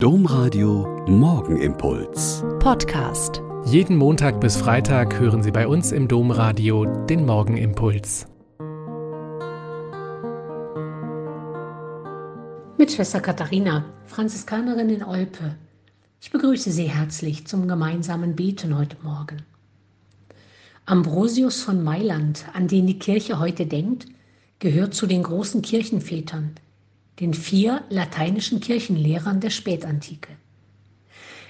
Domradio Morgenimpuls. Podcast. Jeden Montag bis Freitag hören Sie bei uns im Domradio den Morgenimpuls. Mit Schwester Katharina, Franziskanerin in Olpe. Ich begrüße Sie herzlich zum gemeinsamen Beten heute Morgen. Ambrosius von Mailand, an den die Kirche heute denkt, gehört zu den großen Kirchenvätern – den vier lateinischen Kirchenlehrern der Spätantike.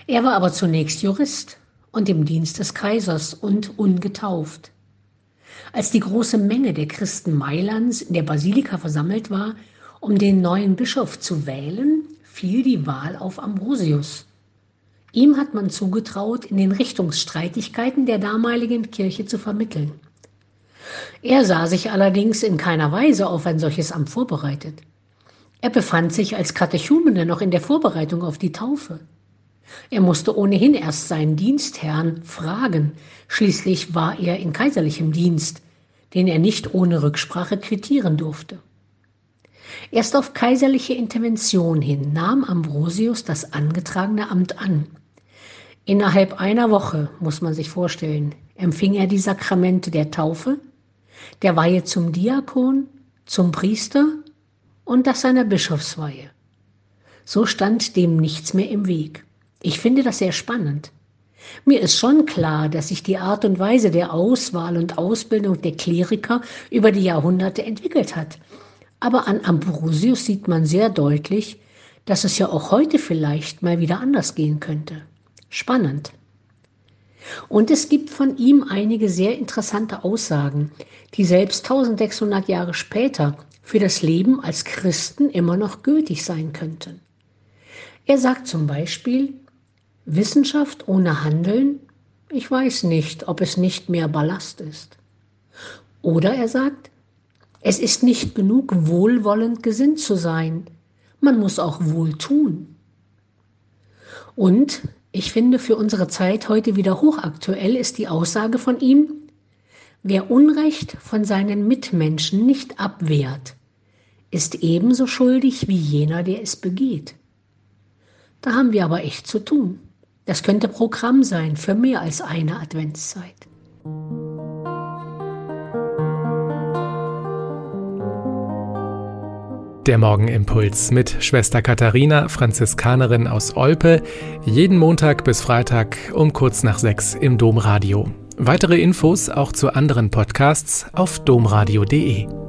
Er war aber zunächst Jurist und im Dienst des Kaisers und ungetauft. Als die große Menge der Christen Mailands in der Basilika versammelt war, um den neuen Bischof zu wählen, fiel die Wahl auf Ambrosius. Ihm hat man zugetraut, in den Richtungsstreitigkeiten der damaligen Kirche zu vermitteln. Er sah sich allerdings in keiner Weise auf ein solches Amt vorbereitet. Er befand sich als Katechumene noch in der Vorbereitung auf die Taufe. Er musste ohnehin erst seinen Dienstherrn fragen, schließlich war er in kaiserlichem Dienst, den er nicht ohne Rücksprache quittieren durfte. Erst auf kaiserliche Intervention hin nahm Ambrosius das angetragene Amt an. Innerhalb einer Woche, muss man sich vorstellen, empfing er die Sakramente der Taufe, der Weihe zum Diakon, zum Priester und das seiner Bischofsweihe. So stand dem nichts mehr im Weg. Ich finde das sehr spannend. Mir ist schon klar, dass sich die Art und Weise der Auswahl und Ausbildung der Kleriker über die Jahrhunderte entwickelt hat. Aber an Ambrosius sieht man sehr deutlich, dass es ja auch heute vielleicht mal wieder anders gehen könnte. Spannend. Und es gibt von ihm einige sehr interessante Aussagen, die selbst 1600 Jahre später für das Leben als Christen immer noch gültig sein könnten. Er sagt zum Beispiel, Wissenschaft ohne Handeln, ich weiß nicht, ob es nicht mehr Ballast ist. Oder er sagt, es ist nicht genug, wohlwollend gesinnt zu sein, man muss auch wohl tun. Und ich finde für unsere Zeit heute wieder hochaktuell ist die Aussage von ihm, wer Unrecht von seinen Mitmenschen nicht abwehrt, ist ebenso schuldig wie jener, der es begeht. Da haben wir aber echt zu tun. Das könnte Programm sein für mehr als eine Adventszeit. Der Morgenimpuls mit Schwester Katharina, Franziskanerin aus Olpe, jeden Montag bis Freitag um kurz nach sechs im Domradio. Weitere Infos auch zu anderen Podcasts auf domradio.de.